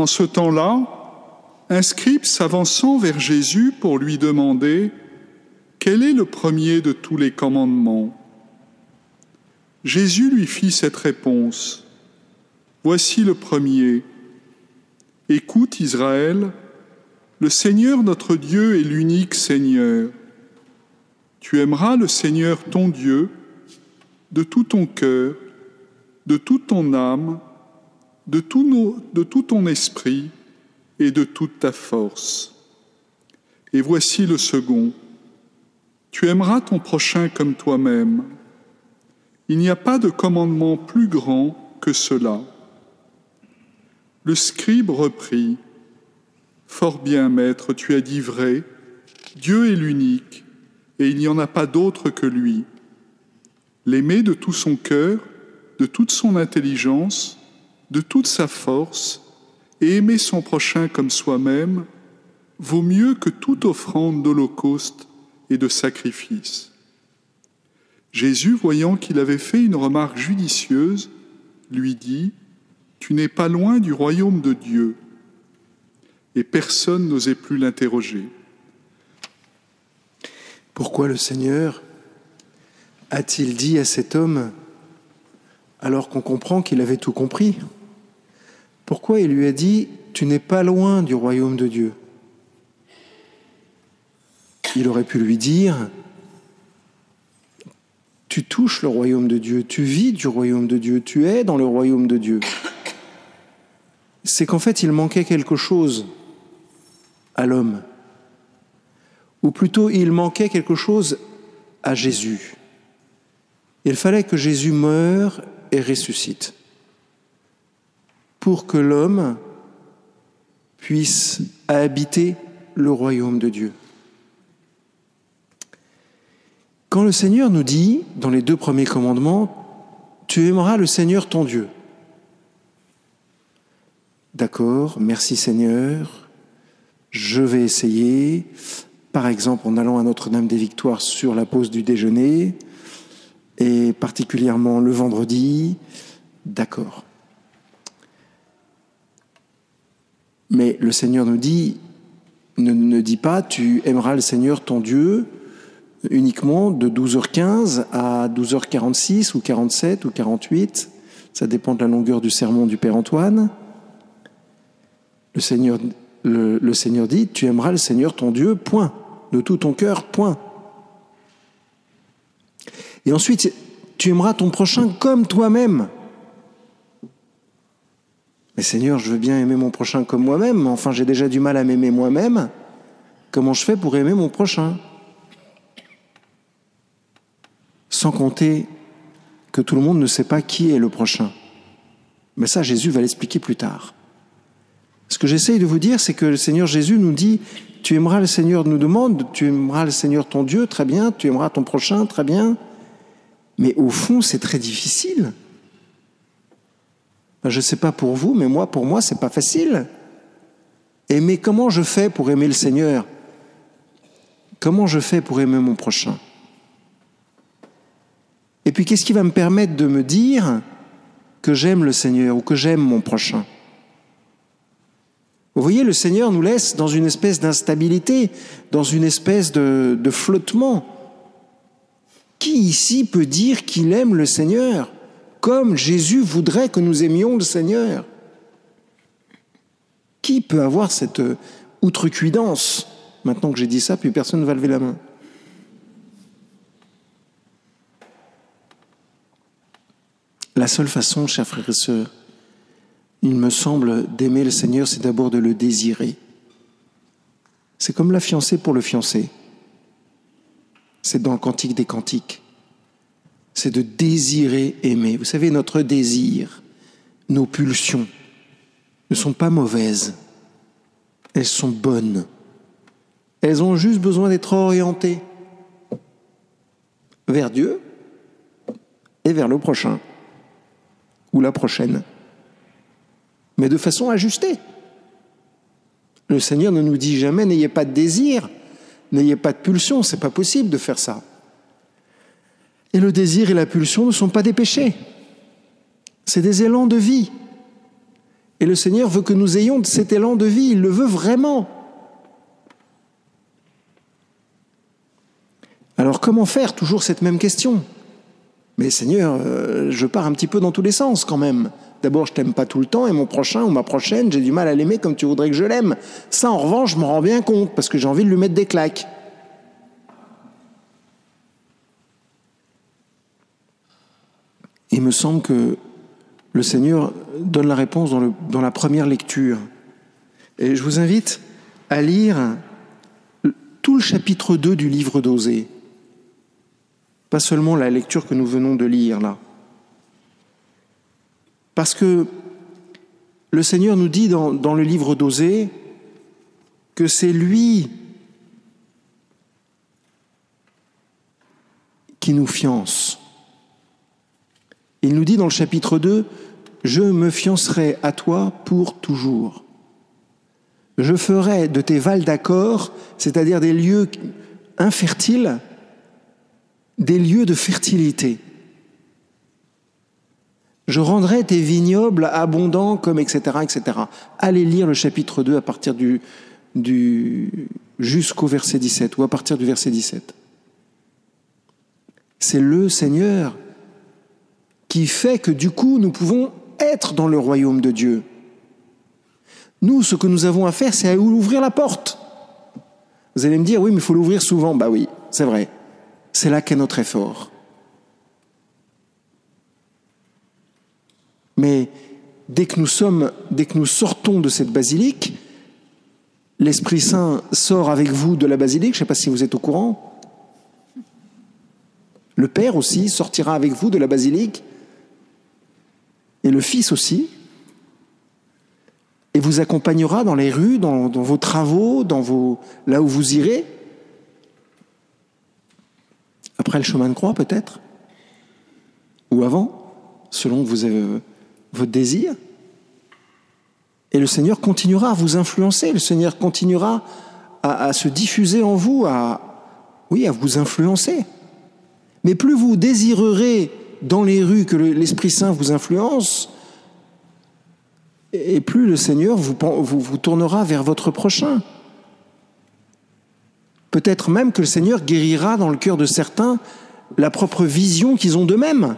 En ce temps-là, un scribe s'avançant vers Jésus pour lui demander Quel est le premier de tous les commandements? Jésus lui fit cette réponse Voici le premier. Écoute Israël, le Seigneur notre Dieu est l'unique Seigneur. Tu aimeras le Seigneur ton Dieu de tout ton cœur, de toute ton âme, de tout, ton esprit et de toute ta force. Et voici le second. Tu aimeras ton prochain comme toi-même. Il n'y a pas de commandement plus grand que cela. Le scribe reprit. Fort bien, maître, tu as dit vrai. Dieu est l'unique, et il n'y en a pas d'autre que lui. L'aimer de tout son cœur, de toute son intelligence, de toute sa force, et aimer son prochain comme soi-même, vaut mieux que toute offrande d'holocauste et de sacrifice. Jésus, voyant qu'il avait fait une remarque judicieuse, lui dit, Tu n'es pas loin du royaume de Dieu. Et personne n'osait plus l'interroger. Pourquoi le Seigneur a-t-il dit à cet homme, alors qu'on comprend qu'il avait tout compris? Pourquoi il lui a dit, Tu n'es pas loin du royaume de Dieu? Il aurait pu lui dire, tu touches le royaume de Dieu, tu vis du royaume de Dieu, tu es dans le royaume de Dieu. C'est qu'en fait, il manquait quelque chose à l'homme. Ou plutôt, il manquait quelque chose à Jésus. Il fallait que Jésus meure et ressuscite pour que l'homme puisse habiter le royaume de Dieu. Quand le Seigneur nous dit, dans les deux premiers commandements, tu aimeras le Seigneur ton Dieu. D'accord, merci Seigneur, je vais essayer, par exemple en allant à Notre-Dame des Victoires sur la pause du déjeuner, et particulièrement le vendredi, d'accord. Mais le Seigneur nous dit, ne, ne dit pas, tu aimeras le Seigneur ton Dieu uniquement de 12h15 à 12h46 ou 47 ou 48. Ça dépend de la longueur du sermon du Père Antoine. Le Seigneur, le Seigneur dit, tu aimeras le Seigneur ton Dieu, point. De tout ton cœur, point. Et ensuite, tu aimeras ton prochain comme toi-même. Seigneur, je veux bien aimer mon prochain comme moi-même, mais enfin j'ai déjà du mal à m'aimer moi-même. Comment je fais pour aimer mon prochain? Sans compter que tout le monde ne sait pas qui est le prochain. Mais ça, Jésus va l'expliquer plus tard. Ce que j'essaye de vous dire, c'est que le Seigneur Jésus nous dit, tu aimeras le Seigneur, nous demande, tu aimeras le Seigneur ton Dieu, très bien, tu aimeras ton prochain, très bien. Mais au fond, c'est très difficile. Je ne sais pas pour vous, mais moi, pour moi, c'est pas facile. Mais comment je fais pour aimer le Seigneur? Comment je fais pour aimer mon prochain? Et puis qu'est-ce qui va me permettre de me dire que j'aime le Seigneur ou que j'aime mon prochain? Vous voyez, le Seigneur nous laisse dans une espèce d'instabilité, dans une espèce de flottement. Qui ici peut dire qu'il aime le Seigneur? Comme Jésus voudrait que nous aimions le Seigneur Qui peut avoir cette outrecuidance Maintenant que j'ai dit ça, plus personne ne va lever la main? La seule façon, chers frères et sœurs, il me semble, d'aimer le Seigneur, c'est d'abord de le désirer. C'est comme la fiancée pour le fiancé. C'est dans le cantique des cantiques. C'est de désirer aimer. Vous savez, notre désir, nos pulsions ne sont pas mauvaises. Elles sont bonnes. Elles ont juste besoin d'être orientées vers Dieu et vers le prochain ou la prochaine, mais de façon ajustée. Le Seigneur ne nous dit jamais n'ayez pas de désir, n'ayez pas de pulsion, c'est pas possible de faire ça. Et le désir et la pulsion ne sont pas des péchés, c'est des élans de vie. Et le Seigneur veut que nous ayons cet élan de vie, il le veut vraiment. Alors comment faire? Toujours cette même question. Mais Seigneur, euh, je pars un petit peu dans tous les sens quand même. D'abord, je t'aime pas tout le temps et mon prochain ou ma prochaine, j'ai du mal à l'aimer comme tu voudrais que je l'aime. Ça, en revanche, je m'en rends bien compte parce que j'ai envie de lui mettre des claques. Il me semble que le Seigneur donne la réponse dans, la première lecture. Et je vous invite à lire tout le chapitre 2 du livre d'Osée. Pas seulement la lecture que nous venons de lire là. Parce que le Seigneur nous dit dans le livre d'Osée que c'est lui qui nous fiance. Il nous dit dans le chapitre 2, Je me fiancerai à toi pour toujours. Je ferai de tes vals d'accord, c'est-à-dire des lieux infertiles, des lieux de fertilité. Je rendrai tes vignobles abondants comme etc. etc. Allez lire le chapitre 2 à partir du, du jusqu'au verset 17 ou à partir du verset 17. C'est le Seigneur qui fait que du coup nous pouvons être dans le royaume de Dieu. Nous, ce que nous avons à faire, c'est à ouvrir la porte. Vous allez me dire, oui, mais il faut l'ouvrir souvent. Bah oui, c'est vrai. C'est là qu'est notre effort. Mais dès que nous sommes, dès que nous sortons de cette basilique, l'Esprit Saint sort avec vous de la basilique. Je ne sais pas si vous êtes au courant. Le Père aussi sortira avec vous de la basilique et le Fils aussi, et vous accompagnera dans les rues, dans, vos travaux, vos, là où vous irez. Après le chemin de croix, peut-être, ou avant, selon vous avez, votre désir. Et le Seigneur continuera à vous influencer, le Seigneur continuera à, à se diffuser en vous, à, oui, à vous influencer. Mais plus vous désirerez dans les rues que l'Esprit Saint vous influence, et plus le Seigneur vous, tournera vers votre prochain. Peut-être même que le Seigneur guérira dans le cœur de certains la propre vision qu'ils ont d'eux-mêmes.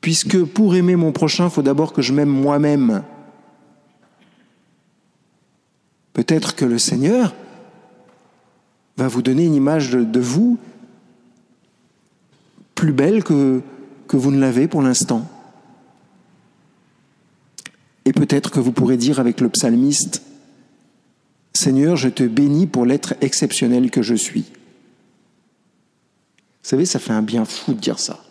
Puisque pour aimer mon prochain, il faut d'abord que je m'aime moi-même. Peut-être que le Seigneur va vous donner une image de vous plus belle que, que vous ne l'avez pour l'instant. Et peut-être que vous pourrez dire avec le psalmiste, Seigneur, je te bénis pour l'être exceptionnel que je suis. Vous savez, ça fait un bien fou de dire ça.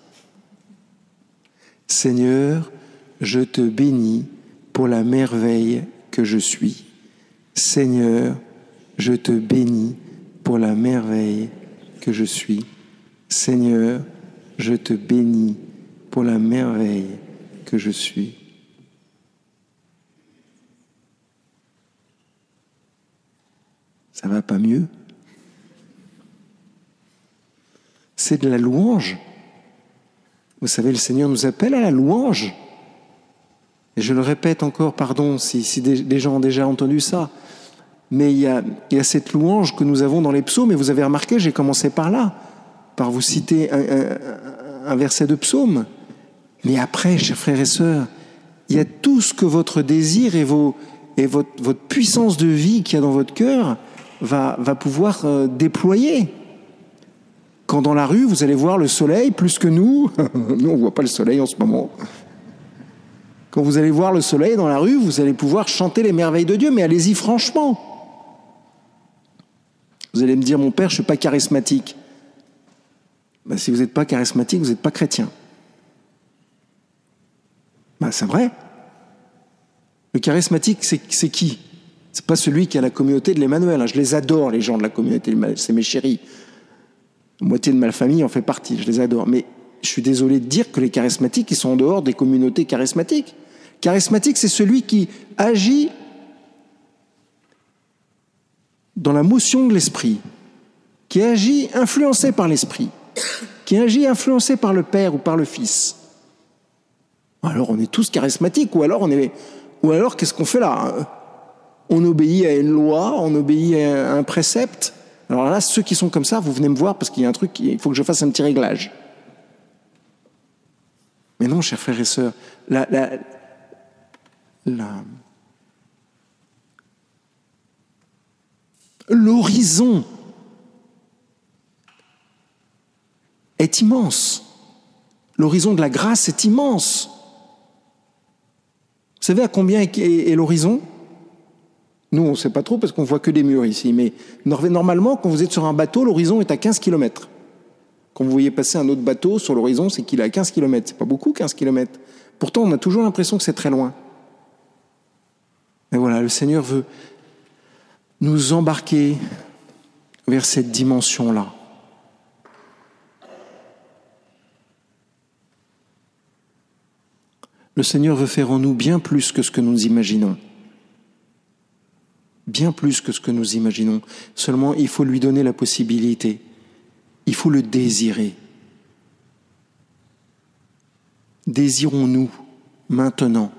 Seigneur, je te bénis pour la merveille que je suis. Seigneur, je te bénis pour la merveille que je suis. Seigneur, je te bénis pour la merveille que je suis. Ça va pas mieux? C'est de la louange. Vous savez, le Seigneur nous appelle à la louange. Et je le répète encore, pardon si, si des, gens ont déjà entendu ça, mais il y, a, il y, a, cette louange que nous avons dans les psaumes, et vous avez remarqué, j'ai commencé par là par vous citer un, verset de psaume. Mais après, chers frères et sœurs, il y a tout ce que votre désir et, votre puissance de vie qu'il y a dans votre cœur va, va pouvoir euh, déployer. Quand dans la rue, vous allez voir le soleil plus que nous, nous on ne voit pas le soleil en ce moment. Quand vous allez voir le soleil dans la rue, vous allez pouvoir chanter les merveilles de Dieu, mais allez-y franchement. Vous allez me dire, mon père, je ne suis pas charismatique ben, si vous n'êtes pas charismatique, vous n'êtes pas chrétien. Ben, c'est vrai. Le charismatique, c'est qui? C'est pas celui qui a la communauté de l'Emmanuel. Hein. Je les adore, les gens de la communauté de c'est mes chéris. La moitié de ma famille en fait partie, je les adore. Mais je suis désolé de dire que les charismatiques, ils sont en dehors des communautés charismatiques. Charismatique, c'est celui qui agit dans la motion de l'esprit, qui agit influencé par l'esprit qui agit influencé par le Père ou par le Fils. Alors on est tous charismatiques, ou alors on est, ou alors qu'est-ce qu'on fait là? On obéit à une loi, on obéit à un précepte. Alors là, ceux qui sont comme ça, vous venez me voir parce qu'il y a un truc, il faut que je fasse un petit réglage. Mais non, chers frères et sœurs, la, la, la, l'horizon est immense. L'horizon de la grâce est immense. Vous savez à combien est, l'horizon? Nous, on ne sait pas trop parce qu'on voit que des murs ici. Mais normalement, quand vous êtes sur un bateau, l'horizon est à 15 km. Quand vous voyez passer un autre bateau sur l'horizon, c'est qu'il est à 15 km. C'est pas beaucoup, 15 km. Pourtant, on a toujours l'impression que c'est très loin. Mais voilà, le Seigneur veut nous embarquer vers cette dimension-là. Le Seigneur veut faire en nous bien plus que ce que nous imaginons. Bien plus que ce que nous imaginons. Seulement, il faut lui donner la possibilité. Il faut le désirer. Désirons-nous maintenant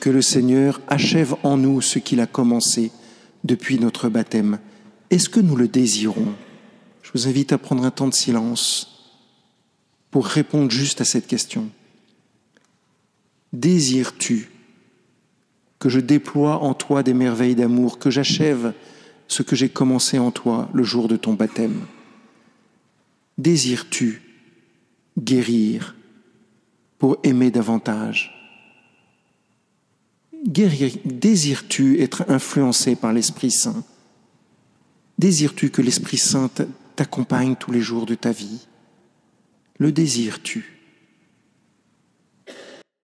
que le Seigneur achève en nous ce qu'il a commencé depuis notre baptême Est-ce que nous le désirons? Je vous invite à prendre un temps de silence pour répondre juste à cette question. Désires-tu que je déploie en toi des merveilles d'amour, que j'achève ce que j'ai commencé en toi le jour de ton baptême? Désires-tu guérir pour aimer davantage? Désires-tu être influencé par l'Esprit Saint? Désires-tu que l'Esprit Saint t'accompagne tous les jours de ta vie? Le désires-tu?